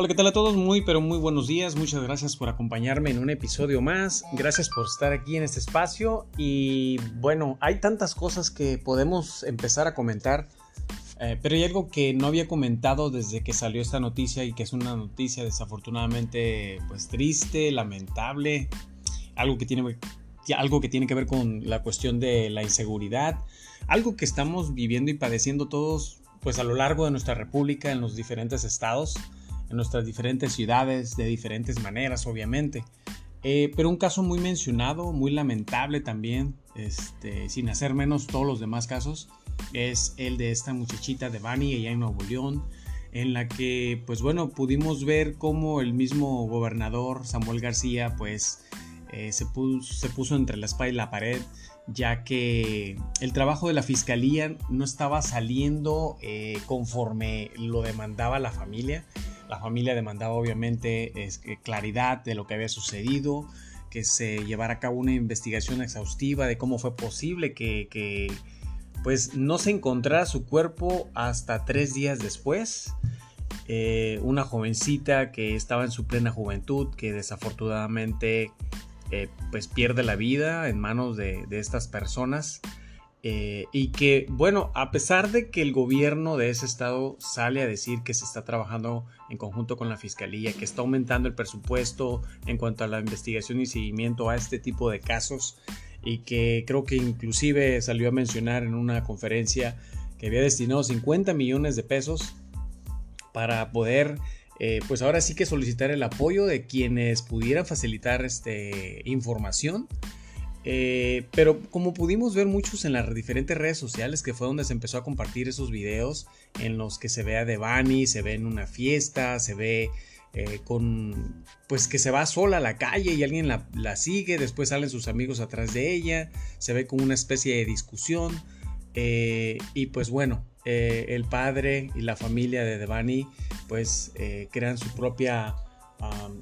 Hola, ¿qué tal a todos? Muy, pero muy buenos días. Muchas gracias por acompañarme en un episodio más. Gracias por estar aquí en este espacio. Y bueno, hay tantas cosas que podemos empezar a comentar. Eh, pero hay algo que no había comentado desde que salió esta noticia y que es una noticia desafortunadamente pues triste, lamentable, algo que tiene, algo que, tiene que ver con la cuestión de la inseguridad, algo que estamos viviendo y padeciendo todos pues a lo largo de nuestra república en los diferentes estados en nuestras diferentes ciudades de diferentes maneras, obviamente. Eh, pero un caso muy mencionado, muy lamentable también, este, sin hacer menos todos los demás casos, es el de esta muchachita de Bani, allá en Nuevo León, en la que, pues bueno, pudimos ver cómo el mismo gobernador Samuel García, pues, eh, se, puso, se puso entre la espalda y la pared, ya que el trabajo de la fiscalía no estaba saliendo eh, conforme lo demandaba la familia. La familia demandaba obviamente claridad de lo que había sucedido, que se llevara a cabo una investigación exhaustiva de cómo fue posible que, pues no se encontrara su cuerpo hasta tres días después. Eh, una jovencita que estaba en su plena juventud, que desafortunadamente eh, pues pierde la vida en manos de estas personas. Eh, y que, bueno, a pesar de que el gobierno de ese estado sale a decir que se está trabajando en conjunto con la fiscalía, que está aumentando el presupuesto en cuanto a la investigación y seguimiento a este tipo de casos, y que creo que inclusive salió a mencionar en una conferencia que había destinado 50 millones de pesos para poder eh, pues ahora sí que solicitar el apoyo de quienes pudieran facilitar este, información eh, pero como pudimos ver muchos en las diferentes redes sociales, que fue donde se empezó a compartir esos videos en los que se ve a Devani, se ve en una fiesta, se ve eh, con, pues que se va sola a la calle y alguien la, sigue, después salen sus amigos atrás de ella, se ve como una especie de discusión. Eh, y pues bueno, el padre y la familia de Devani pues crean su propia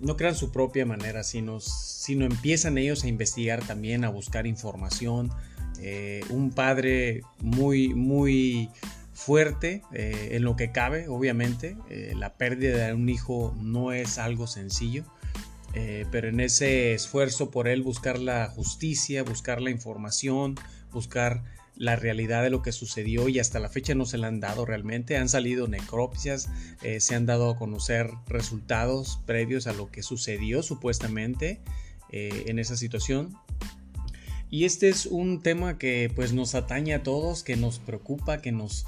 no crean su propia manera, sino, sino empiezan ellos a investigar también, a buscar información. Eh, un padre muy, muy fuerte eh, en lo que cabe, obviamente. Eh, la pérdida de un hijo no es algo sencillo. pero en ese esfuerzo por él buscar la justicia, buscar la información, buscar la realidad de lo que sucedió y hasta la fecha no se le han dado realmente. Han salido necropsias, eh, se han dado a conocer resultados previos a lo que sucedió supuestamente eh, en esa situación. Y este es un tema que pues nos atañe a todos, que nos preocupa, que nos,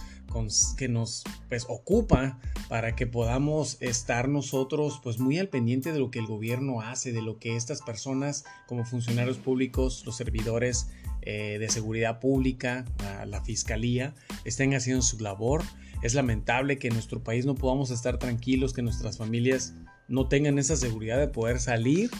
que nos pues, ocupa para que podamos estar nosotros pues muy al pendiente de lo que el gobierno hace, de lo que estas personas como funcionarios públicos, los servidores eh, de seguridad pública, la, fiscalía, estén haciendo su labor. Es lamentable que en nuestro país no podamos estar tranquilos, que nuestras familias no tengan esa seguridad de poder salir,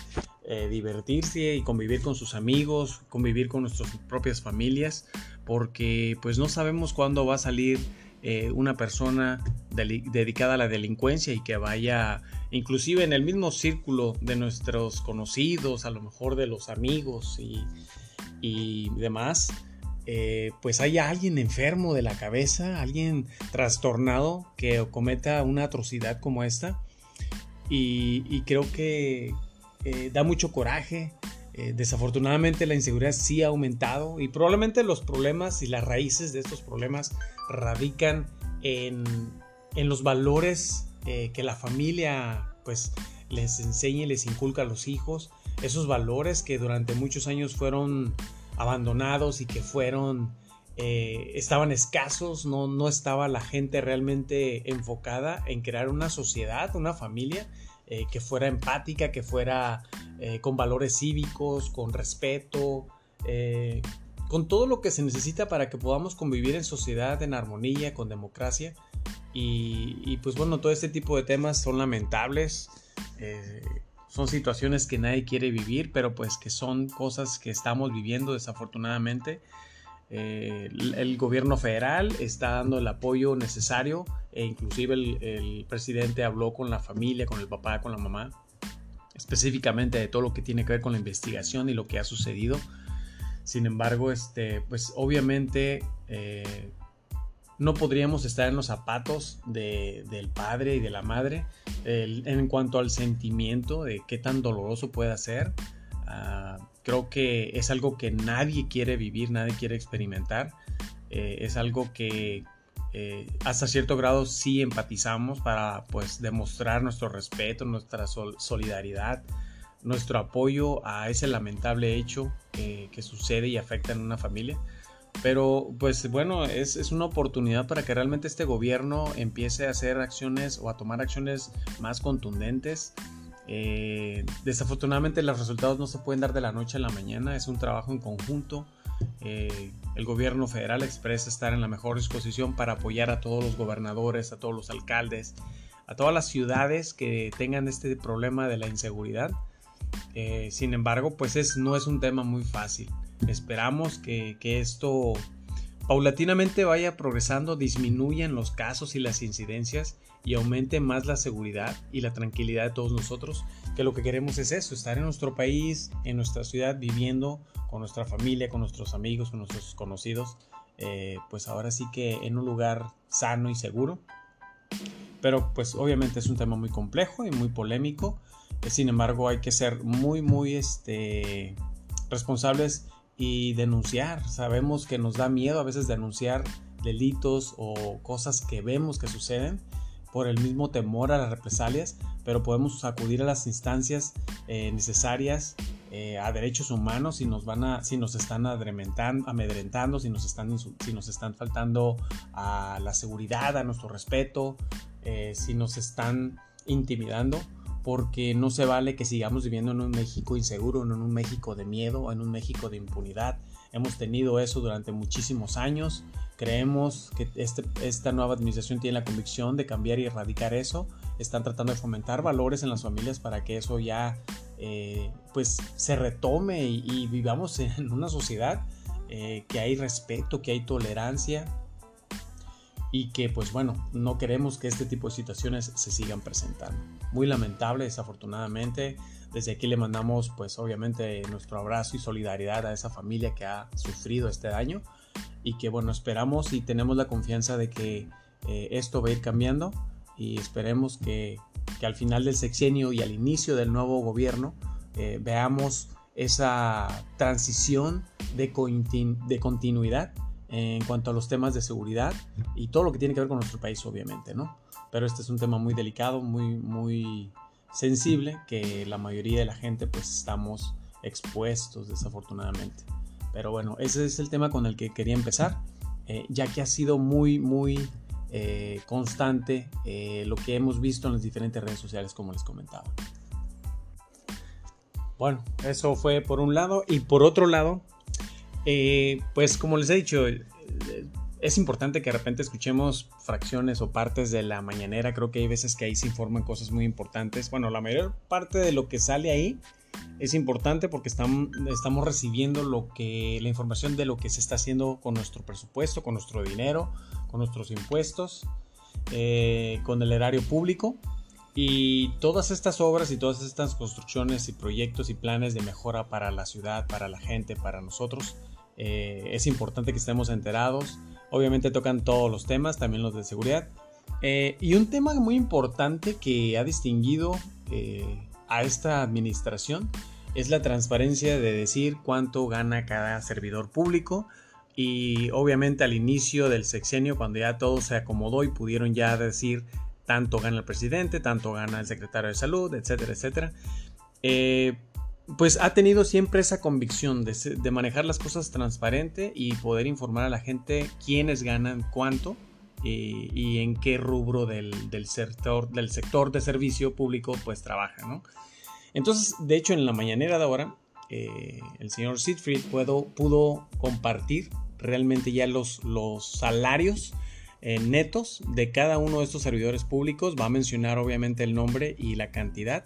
eh, divertirse y convivir con sus amigos, convivir con nuestras propias familias, porque pues no sabemos cuándo va a salir eh, una persona dedicada a la delincuencia y que vaya inclusive en el mismo círculo de nuestros conocidos, a lo mejor de los amigos y y demás, eh, pues haya alguien enfermo de la cabeza, alguien trastornado que cometa una atrocidad como esta. Y, creo que eh, da mucho coraje. Eh, desafortunadamente la inseguridad sí ha aumentado y probablemente los problemas y las raíces de estos problemas radican en, en los valores que la familia pues les enseña y les inculca a los hijos esos valores que durante muchos años fueron abandonados y que fueron eh, estaban escasos, no, no estaba la gente realmente enfocada en crear una sociedad, una familia eh, que fuera empática, que fuera eh, con valores cívicos, con respeto, con todo lo que se necesita para que podamos convivir en sociedad, en armonía, con democracia. Y, y pues bueno, todo este tipo de temas son lamentables son situaciones que nadie quiere vivir, pero pues que son cosas que estamos viviendo desafortunadamente. Eh, el, gobierno federal está dando el apoyo necesario e inclusive el, presidente habló con la familia, con el papá, con la mamá, específicamente de todo lo que tiene que ver con la investigación y lo que ha sucedido. Sin embargo, este, pues obviamente eh, no podríamos estar en los zapatos del padre y de la madre en cuanto al sentimiento de qué tan doloroso puede ser. Ah, creo que es algo que nadie quiere vivir, nadie quiere experimentar. Eh, es algo que eh, hasta cierto grado sí empatizamos para pues demostrar nuestro respeto, nuestra solidaridad, nuestro apoyo a ese lamentable hecho que sucede y afecta en una familia. Pero pues bueno, es, una oportunidad para que realmente este gobierno empiece a hacer acciones o a tomar acciones más contundentes. Eh, desafortunadamente los resultados no se pueden dar de la noche a la mañana, es un trabajo en conjunto. Eh, el gobierno federal expresa estar en la mejor disposición para apoyar a todos los gobernadores, a todos los alcaldes, a todas las ciudades que tengan este problema de la inseguridad. Eh, sin embargo, pues es, no es un tema muy fácil. Esperamos que, esto paulatinamente vaya progresando, disminuyan los casos y las incidencias y aumente más la seguridad y la tranquilidad de todos nosotros, que lo que queremos es eso, estar en nuestro país, en nuestra ciudad, viviendo con nuestra familia, con nuestros amigos, con nuestros conocidos, eh, pues ahora sí que en un lugar sano y seguro. Pero pues obviamente es un tema muy complejo y muy polémico, sin embargo hay que ser muy, muy este, responsables y denunciar. Sabemos que nos da miedo a veces denunciar delitos o cosas que vemos que suceden por el mismo temor a las represalias, pero podemos acudir a las instancias eh, necesarias eh, a derechos humanos si nos van a, si nos están amedrentando, si nos están, si nos están faltando a la seguridad, a nuestro respeto, eh, si nos están intimidando porque no se vale que sigamos viviendo en un México inseguro, en un México de miedo, en un México de impunidad. Hemos tenido eso durante muchísimos años. Creemos que este, esta nueva administración tiene la convicción de cambiar y erradicar eso. Están tratando de fomentar valores en las familias para que eso ya eh, pues se retome y, vivamos en una sociedad eh, que hay respeto, que hay tolerancia, y que pues bueno, no queremos que este tipo de situaciones se sigan presentando. Muy lamentable, desafortunadamente. Desde aquí le mandamos pues obviamente nuestro abrazo y solidaridad a esa familia que ha sufrido este daño y que bueno, esperamos y tenemos la confianza de que eh, esto va a ir cambiando y esperemos que, al final del sexenio y al inicio del nuevo gobierno eh, veamos esa transición de continuidad en cuanto a los temas de seguridad y todo lo que tiene que ver con nuestro país, obviamente, ¿no? Pero este es un tema muy delicado, muy, muy sensible, que la mayoría de la gente pues estamos expuestos desafortunadamente. Pero bueno, ese es el tema con el que quería empezar, eh, ya que ha sido muy, muy eh, constante eh, lo que hemos visto en las diferentes redes sociales, como les comentaba. Bueno, eso fue por un lado. Y por otro lado, eh, pues como les he dicho, eh, es importante que de repente escuchemos fracciones o partes de la mañanera. Creo que hay veces que ahí se informan cosas muy importantes. Bueno, la mayor parte de lo que sale ahí es importante porque estamos, estamos recibiendo lo que, la información de lo que se está haciendo con nuestro presupuesto, con nuestro dinero, con nuestros impuestos, eh, con el erario público. Y todas estas obras y todas estas construcciones y proyectos y planes de mejora para la ciudad, para la gente, para nosotros, eh, es importante que estemos enterados. Obviamente tocan todos los temas, también los de seguridad. Eh, y un tema muy importante que ha distinguido eh, a esta administración es la transparencia de decir cuánto gana cada servidor público. Y obviamente al inicio del sexenio, cuando ya todo se acomodó y pudieron ya decir tanto gana el presidente, tanto gana el secretario de salud, etcétera, etcétera pues ha tenido siempre esa convicción de, manejar las cosas transparente y poder informar a la gente quiénes ganan cuánto eh, y, en qué rubro del, sector, del sector de servicio público pues trabaja, ¿no? Entonces, de hecho, en la mañanera de ahora, eh, el señor Siegfried pudo compartir realmente ya los, los salarios eh, netos de cada uno de estos servidores públicos. Va a mencionar obviamente el nombre y la cantidad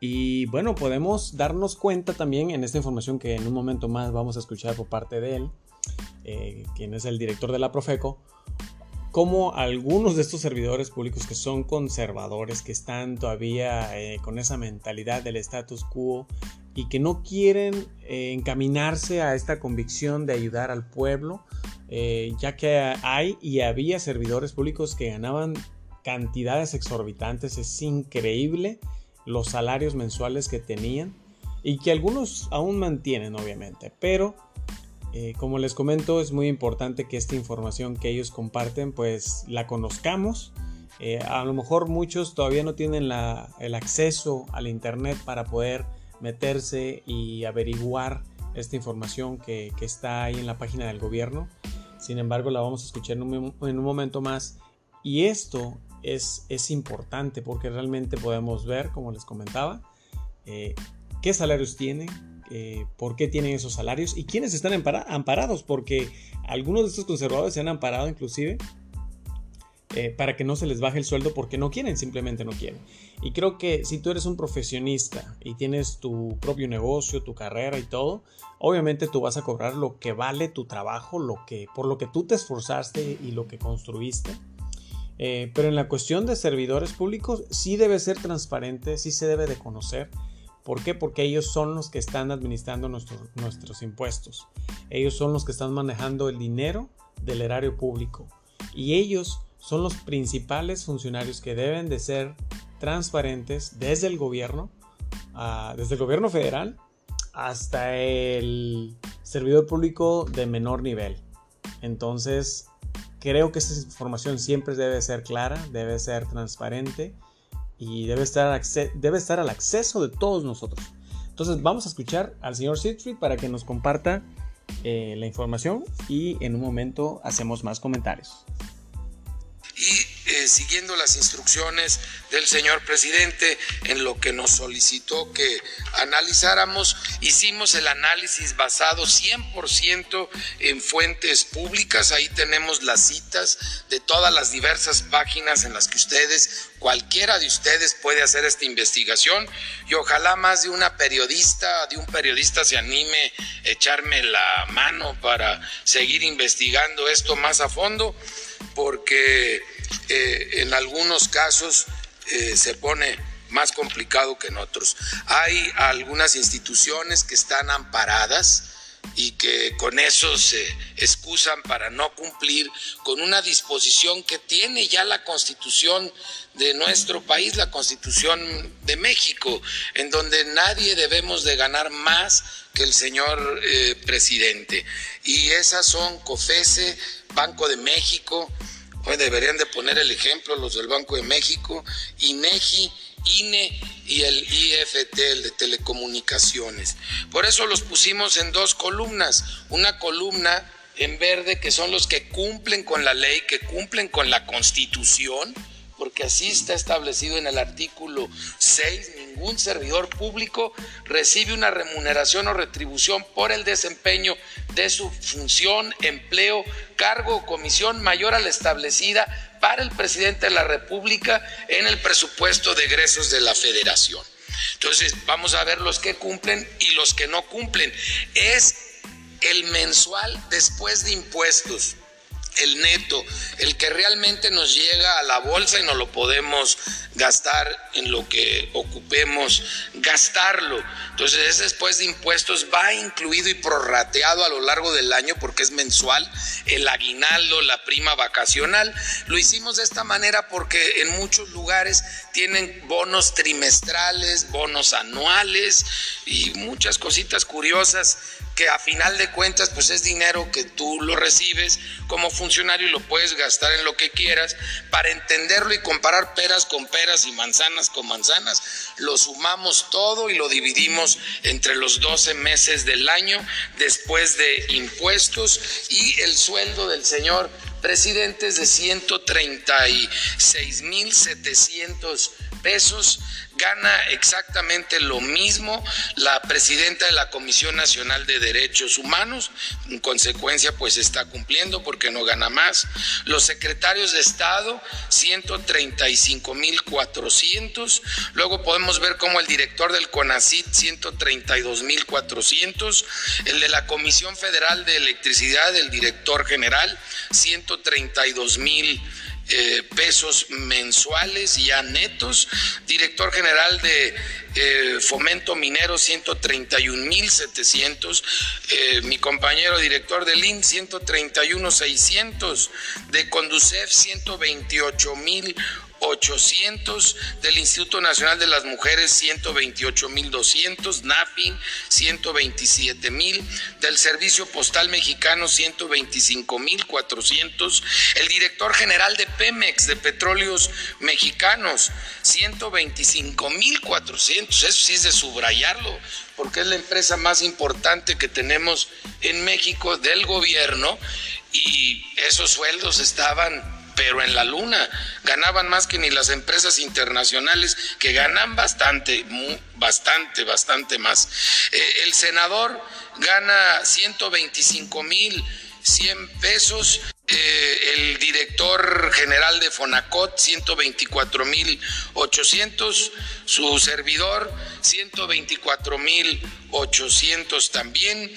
y bueno, podemos darnos cuenta también en esta información que en un momento más vamos a escuchar por parte de él, eh, quien es el director de la Profeco, cómo algunos de estos servidores públicos que son conservadores, que están todavía eh, con esa mentalidad del status quo y que no quieren eh, encaminarse a esta convicción de ayudar al pueblo, ya que hay y había servidores públicos que ganaban cantidades exorbitantes, es increíble los salarios mensuales que tenían y que algunos aún mantienen obviamente, pero eh, como les comento es muy importante que esta información que ellos comparten pues la conozcamos. Eh, a lo mejor muchos todavía no tienen el acceso al internet para poder meterse y averiguar esta información que, está ahí en la página del gobierno. Sin embargo, la vamos a escuchar en un, momento más. Y esto es, es, importante porque realmente podemos ver, como les comentaba, eh, qué salarios tienen, eh, por qué tienen esos salarios y quiénes están amparados, porque algunos de estos conservadores se han amparado inclusive eh, para que no se les baje el sueldo porque no quieren, simplemente no quieren. Y creo que si tú eres un profesionista y tienes tu propio negocio, tu carrera y todo, obviamente tú vas a cobrar lo que vale tu trabajo, lo que, por lo que tú te esforzaste y lo que construiste. Eh, pero en la cuestión de servidores públicos sí debe ser transparente, sí se debe de conocer. ¿Por qué? Porque ellos son los que están administrando nuestros impuestos. Ellos son los que están manejando el dinero del erario público. Y ellos son los principales funcionarios que deben de ser transparentes desde el gobierno, ah, desde el gobierno federal hasta el servidor público de menor nivel. Entonces, creo que esta información siempre debe ser clara, debe ser transparente y debe estar, debe estar al acceso de todos nosotros. Entonces, vamos a escuchar al señor Siegfried para que nos comparta eh, la información y en un momento hacemos más comentarios eh, siguiendo las instrucciones del señor presidente en lo que nos solicitó que analizáramos, hicimos el análisis basado 100% en fuentes públicas, ahí tenemos las citas de todas las diversas páginas en las que ustedes, cualquiera de ustedes puede hacer esta investigación. Y ojalá más de una periodista, de un periodista se anime a echarme la mano para seguir investigando esto más a fondo porque eh, en algunos casos eh, se pone más complicado que en otros. Hay algunas instituciones que están amparadas y que con eso se excusan para no cumplir con una disposición que tiene ya la constitución de nuestro país, la constitución de México, en donde nadie debemos de ganar más que el señor eh, presidente. Y esas son COFESE, Banco de México, Hoy deberían de poner el ejemplo los del Banco de México, INEGI, INE y el IFT, el de telecomunicaciones. Por eso los pusimos en dos columnas. Una columna en verde que son los que cumplen con la ley, que cumplen con la constitución, porque así está establecido en el artículo 6, ningún servidor público recibe una remuneración o retribución por el desempeño de su función, empleo, cargo o comisión mayor a la establecida el presidente de la República en el presupuesto de egresos de la Federación. Entonces, vamos a ver los que cumplen y los que no cumplen. Es el mensual después de impuestos el neto, el que realmente nos llega a la bolsa y no lo podemos gastar en lo que ocupemos, gastarlo. Entonces, ese después de impuestos va incluido y prorrateado a lo largo del año porque es mensual, el aguinaldo, la prima vacacional. Lo hicimos de esta manera porque en muchos lugares tienen bonos trimestrales, bonos anuales y muchas cositas curiosas que a final de cuentas pues es dinero que tú lo recibes como funcionario y lo puedes gastar en lo que quieras para entenderlo y comparar peras con peras y manzanas con manzanas. Lo sumamos todo y lo dividimos entre los 12 meses del año después de impuestos y el sueldo del señor presidente es de 136.700 gana exactamente lo mismo la presidenta de la Comisión Nacional de Derechos Humanos, en consecuencia pues está cumpliendo porque no gana más. Los secretarios de Estado, 135.400. Luego podemos ver como el director del CONACIT, 132.400. El de la Comisión Federal de Electricidad, el director general, 132.000 eh, pesos mensuales ya netos. Director general de eh, Fomento Minero, 131.700. Eh, mi compañero director del IN, 131.600. De Conducef, 128.000 800, del Instituto Nacional de las Mujeres 128.200, NAFIN 127.000, del Servicio Postal Mexicano 125.400, el director general de Pemex de Petróleos Mexicanos 125.400, eso sí es de subrayarlo, porque es la empresa más importante que tenemos en México del gobierno y esos sueldos estaban pero en la luna ganaban más que ni las empresas internacionales que ganan bastante, bastante, bastante más. Eh, el senador gana 125 mil 100 pesos. Eh, el director general de Fonacot, 124 mil 800. Su servidor, 124 mil 800 también.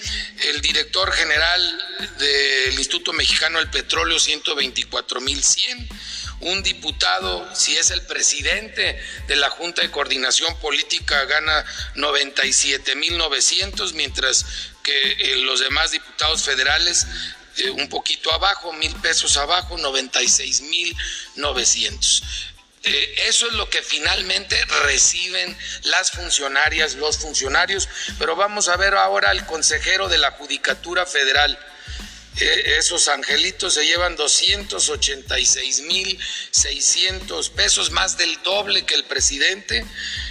El director general del Instituto Mexicano del Petróleo, 124 mil 100 un diputado, si es el presidente de la Junta de Coordinación Política, gana 97.900, mientras que eh, los demás diputados federales eh, un poquito abajo, mil pesos abajo, 96 mil 900. Eh, eso es lo que finalmente reciben las funcionarias, los funcionarios, pero vamos a ver ahora al consejero de la Judicatura Federal. Eh, esos angelitos se llevan 286 mil 600 pesos, más del doble que el presidente.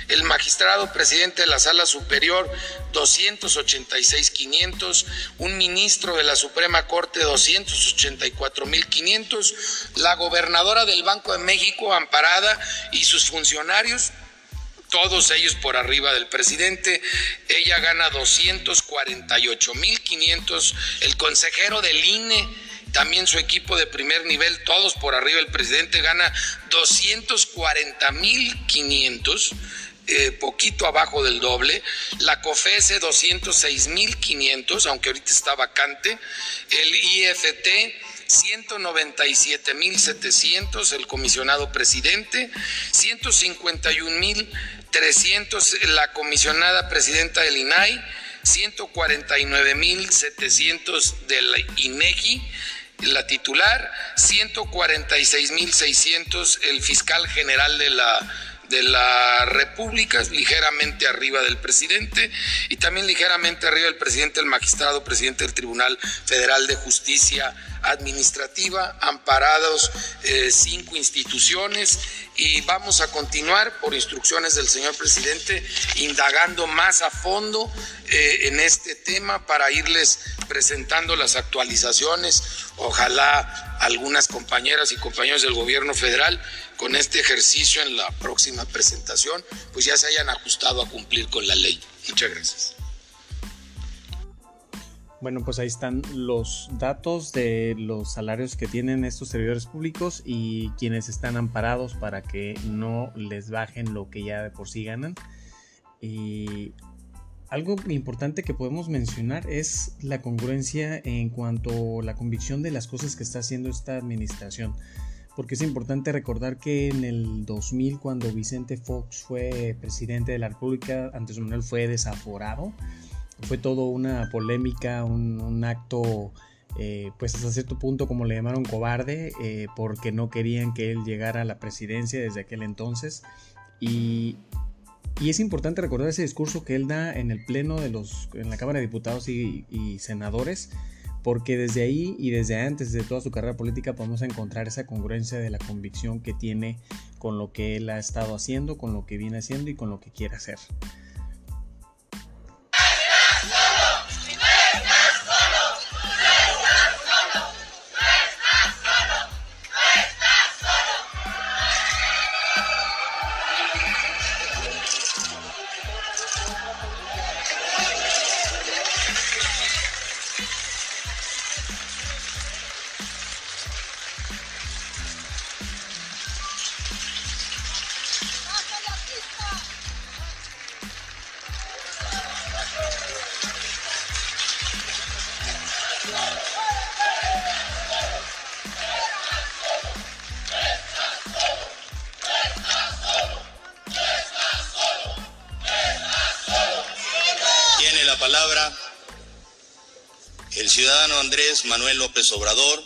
El magistrado presidente de la Sala Superior 286.500, un ministro de la Suprema Corte 284.500, la gobernadora del Banco de México amparada y sus funcionarios todos ellos por arriba del presidente. Ella gana 248.500. El consejero del INE, también su equipo de primer nivel, todos por arriba del presidente, gana 240.500. Eh, poquito abajo del doble, la COFESE 206.500, aunque ahorita está vacante, el IFT 197.700, el comisionado presidente, 151.300, la comisionada presidenta del INAI, 149.700 del INEGI, la titular, 146.600 el fiscal general de la de la República, ligeramente arriba del presidente y también ligeramente arriba del presidente, el magistrado, presidente del Tribunal Federal de Justicia Administrativa, amparados eh, cinco instituciones y vamos a continuar por instrucciones del señor presidente indagando más a fondo eh, en este tema para irles presentando las actualizaciones. Ojalá algunas compañeras y compañeros del gobierno federal con este ejercicio en la próxima presentación, pues ya se hayan ajustado a cumplir con la ley. Muchas gracias. Bueno, pues ahí están los datos de los salarios que tienen estos servidores públicos y quienes están amparados para que no les bajen lo que ya de por sí ganan. Y algo importante que podemos mencionar es la congruencia en cuanto a la convicción de las cosas que está haciendo esta administración porque es importante recordar que en el 2000 cuando Vicente Fox fue presidente de la República, Andrés Manuel fue desaforado, fue todo una polémica, un, acto eh, pues hasta cierto punto como le llamaron cobarde, eh, porque no querían que él llegara a la presidencia desde aquel entonces y, es importante recordar ese discurso que él da en el pleno de los, en la Cámara de Diputados y, y senadores, porque desde ahí y desde antes de toda su carrera política podemos encontrar esa congruencia de la convicción que tiene con lo que él ha estado haciendo, con lo que viene haciendo y con lo que quiere hacer. Ciudadano Andrés Manuel López Obrador,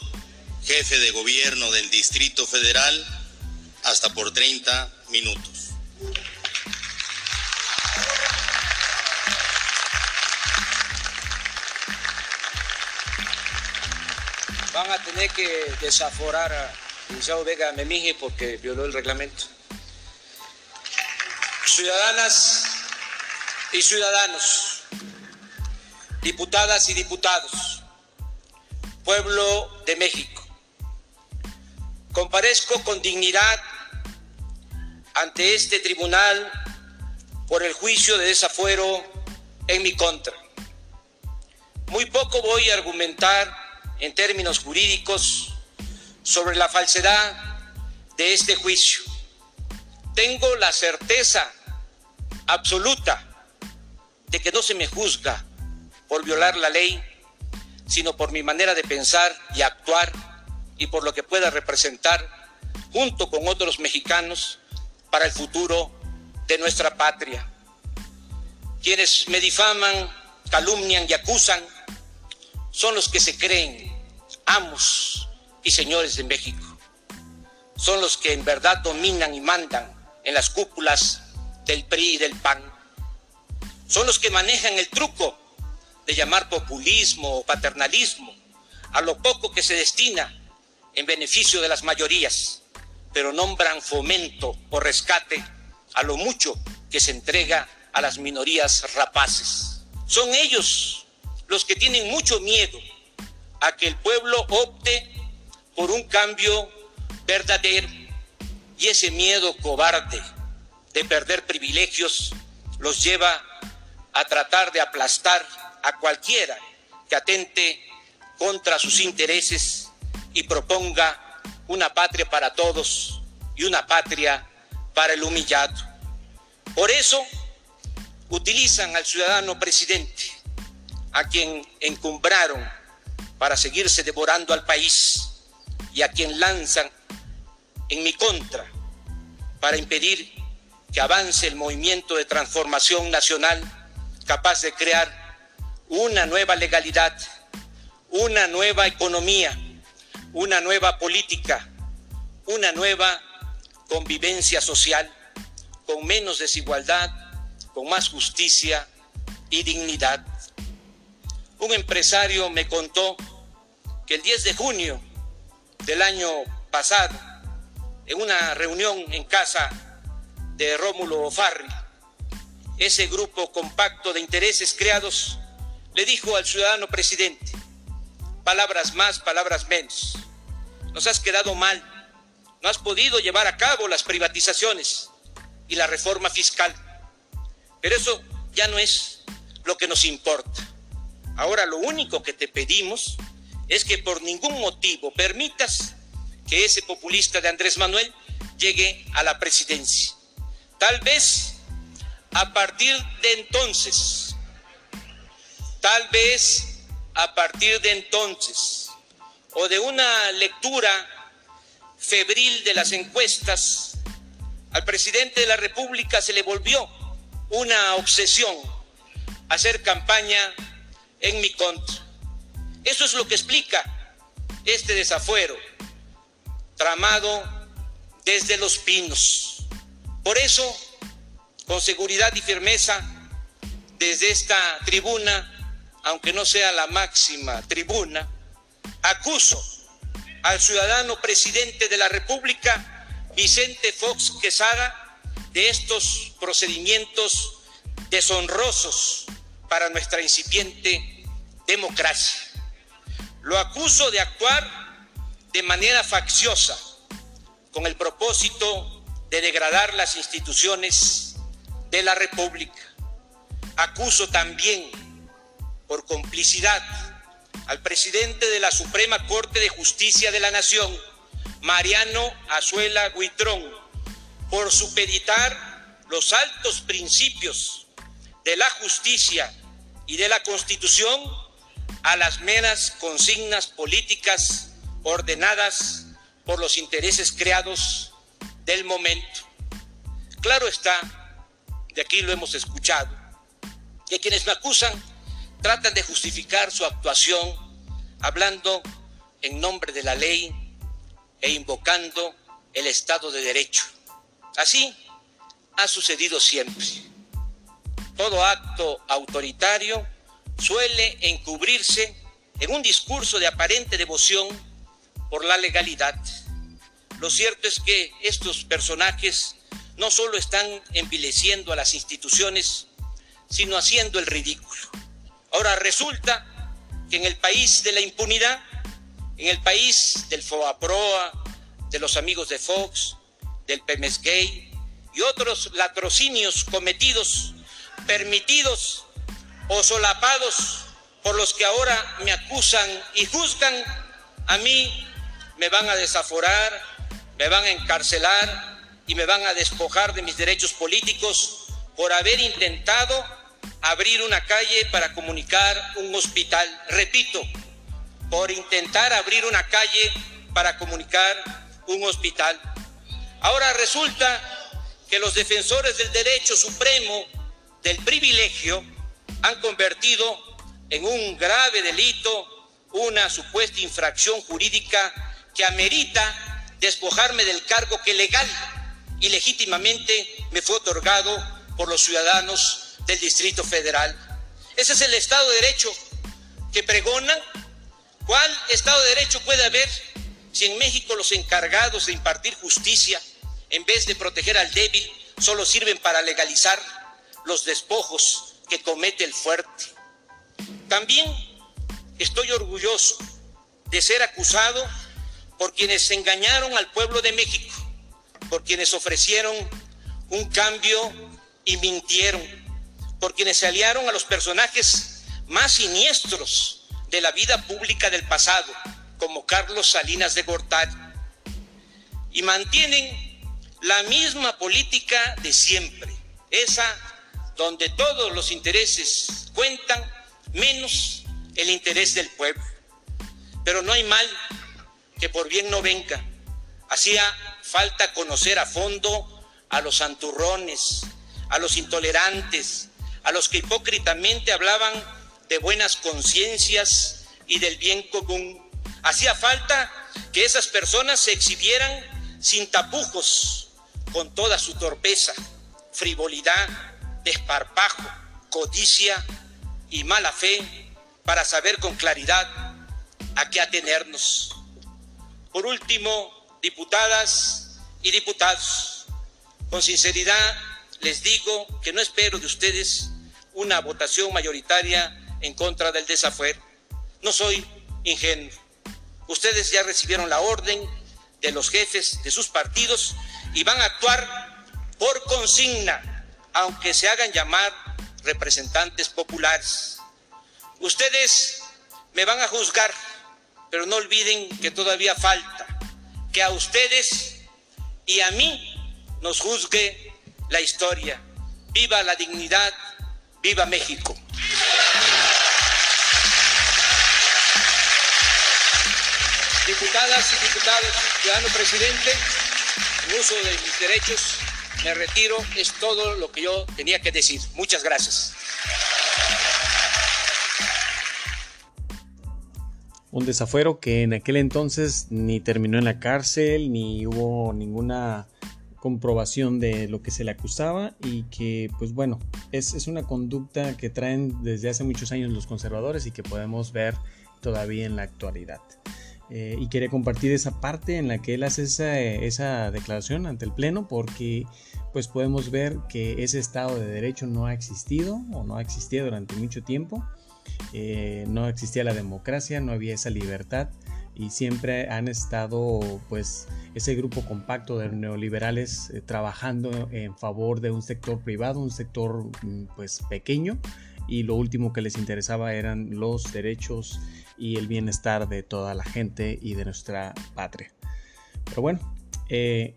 jefe de gobierno del Distrito Federal, hasta por 30 minutos. Van a tener que desaforar a licenciado Vega Memije porque violó el reglamento. Ciudadanas y ciudadanos, diputadas y diputados, pueblo de México, comparezco con dignidad ante este tribunal por el juicio de desafuero en mi contra. Muy poco voy a argumentar en términos jurídicos sobre la falsedad de este juicio. Tengo la certeza absoluta de que no se me juzga por violar la ley, sino por mi manera de pensar y actuar y por lo que pueda representar junto con otros mexicanos para el futuro de nuestra patria. Quienes me difaman, calumnian y acusan son los que se creen amos y señores de México. Son los que en verdad dominan y mandan en las cúpulas del PRI y del PAN. Son los que manejan el truco de llamar populismo o paternalismo a lo poco que se destina en beneficio de las mayorías, pero nombran fomento o rescate a lo mucho que se entrega a las minorías rapaces. Son ellos los que tienen mucho miedo a que el pueblo opte por un cambio verdadero y ese miedo cobarde de perder privilegios los lleva a tratar de aplastar a cualquiera que atente contra sus intereses y proponga una patria para todos y una patria para el humillado. Por eso utilizan al ciudadano presidente, a quien encumbraron para seguirse devorando al país y a quien lanzan en mi contra para impedir que avance el movimiento de transformación nacional capaz de crear una nueva legalidad, una nueva economía, una nueva política, una nueva convivencia social con menos desigualdad, con más justicia y dignidad. Un empresario me contó que el 10 de junio del año pasado, en una reunión en casa de Rómulo Farri, ese grupo compacto de intereses creados le dijo al ciudadano presidente, palabras más, palabras menos, nos has quedado mal, no has podido llevar a cabo las privatizaciones y la reforma fiscal, pero eso ya no es lo que nos importa. Ahora lo único que te pedimos es que por ningún motivo permitas que ese populista de Andrés Manuel llegue a la presidencia. Tal vez a partir de entonces, tal vez a partir de entonces, o de una lectura febril de las encuestas, al presidente de la República se le volvió una obsesión hacer campaña en mi contra. Eso es lo que explica este desafuero tramado desde los pinos. Por eso, con seguridad y firmeza, desde esta tribuna, aunque no sea la máxima tribuna, acuso al ciudadano presidente de la República, Vicente Fox Quesada, de estos procedimientos deshonrosos para nuestra incipiente democracia. Lo acuso de actuar de manera facciosa con el propósito de degradar las instituciones de la República. Acuso también por complicidad al presidente de la Suprema Corte de Justicia de la Nación, Mariano Azuela Guitrón, por supeditar los altos principios de la justicia y de la Constitución a las meras consignas políticas ordenadas por los intereses creados del momento. Claro está, de aquí lo hemos escuchado, que quienes me acusan tratan de justificar su actuación hablando en nombre de la ley e invocando el Estado de Derecho. Así ha sucedido siempre. Todo acto autoritario suele encubrirse en un discurso de aparente devoción por la legalidad. Lo cierto es que estos personajes no solo están envileciendo a las instituciones, sino haciendo el ridículo. Ahora resulta que en el país de la impunidad, en el país del FOAPROA, de los amigos de Fox, del PMSGay y otros latrocinios cometidos, permitidos o solapados por los que ahora me acusan y juzgan, a mí me van a desaforar, me van a encarcelar y me van a despojar de mis derechos políticos por haber intentado abrir una calle para comunicar un hospital. Repito, por intentar abrir una calle para comunicar un hospital. Ahora resulta que los defensores del derecho supremo del privilegio han convertido en un grave delito una supuesta infracción jurídica que amerita despojarme del cargo que legal y legítimamente me fue otorgado por los ciudadanos del Distrito Federal. Ese es el Estado de Derecho que pregonan. ¿Cuál Estado de Derecho puede haber si en México los encargados de impartir justicia, en vez de proteger al débil, solo sirven para legalizar los despojos que comete el fuerte? También estoy orgulloso de ser acusado por quienes engañaron al pueblo de México, por quienes ofrecieron un cambio y mintieron, por quienes se aliaron a los personajes más siniestros de la vida pública del pasado, como Carlos Salinas de Gortari, y mantienen la misma política de siempre, esa donde todos los intereses cuentan, menos el interés del pueblo. Pero no hay mal que por bien no venga. Hacía falta conocer a fondo a los santurrones, a los intolerantes, a los que hipócritamente hablaban de buenas conciencias y del bien común. Hacía falta que esas personas se exhibieran sin tapujos, con toda su torpeza, frivolidad, desparpajo, codicia y mala fe, para saber con claridad a qué atenernos. Por último, diputadas y diputados, con sinceridad les digo que no espero de ustedes una votación mayoritaria en contra del desafuero. No soy ingenuo. Ustedes ya recibieron la orden de los jefes de sus partidos y van a actuar por consigna, aunque se hagan llamar representantes populares. Ustedes me van a juzgar, pero no olviden que todavía falta que a ustedes y a mí nos juzgue la historia. Viva la dignidad, viva México. Diputadas y diputados, ciudadano presidente, en uso de mis derechos, me retiro. Es todo lo que yo tenía que decir. Muchas gracias. Un desafuero que en aquel entonces ni terminó en la cárcel, ni hubo ninguna comprobación de lo que se le acusaba y que pues bueno es, es, una conducta que traen desde hace muchos años los conservadores y que podemos ver todavía en la actualidad. Eh, y quería compartir esa parte en la que él hace esa, esa declaración ante el pleno porque pues podemos ver que ese estado de derecho no ha existido o no ha existido durante mucho tiempo. Eh, no existía la democracia no había esa libertad y siempre han estado pues ese grupo compacto de neoliberales eh, trabajando en favor de un sector privado, un sector mm, pues pequeño y lo último que les interesaba eran los derechos y el bienestar de toda la gente y de nuestra patria. Pero bueno, eh,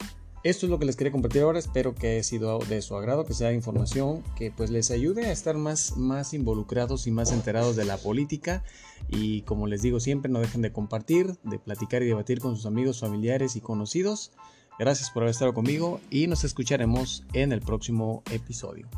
esto es lo que les quería compartir ahora, espero que haya sido de su agrado, que sea información que pues les ayude a estar más, más involucrados y más enterados de la política y como les digo siempre no dejen de compartir, de platicar y debatir con sus amigos, familiares y conocidos. Gracias por haber estado conmigo y nos escucharemos en el próximo episodio.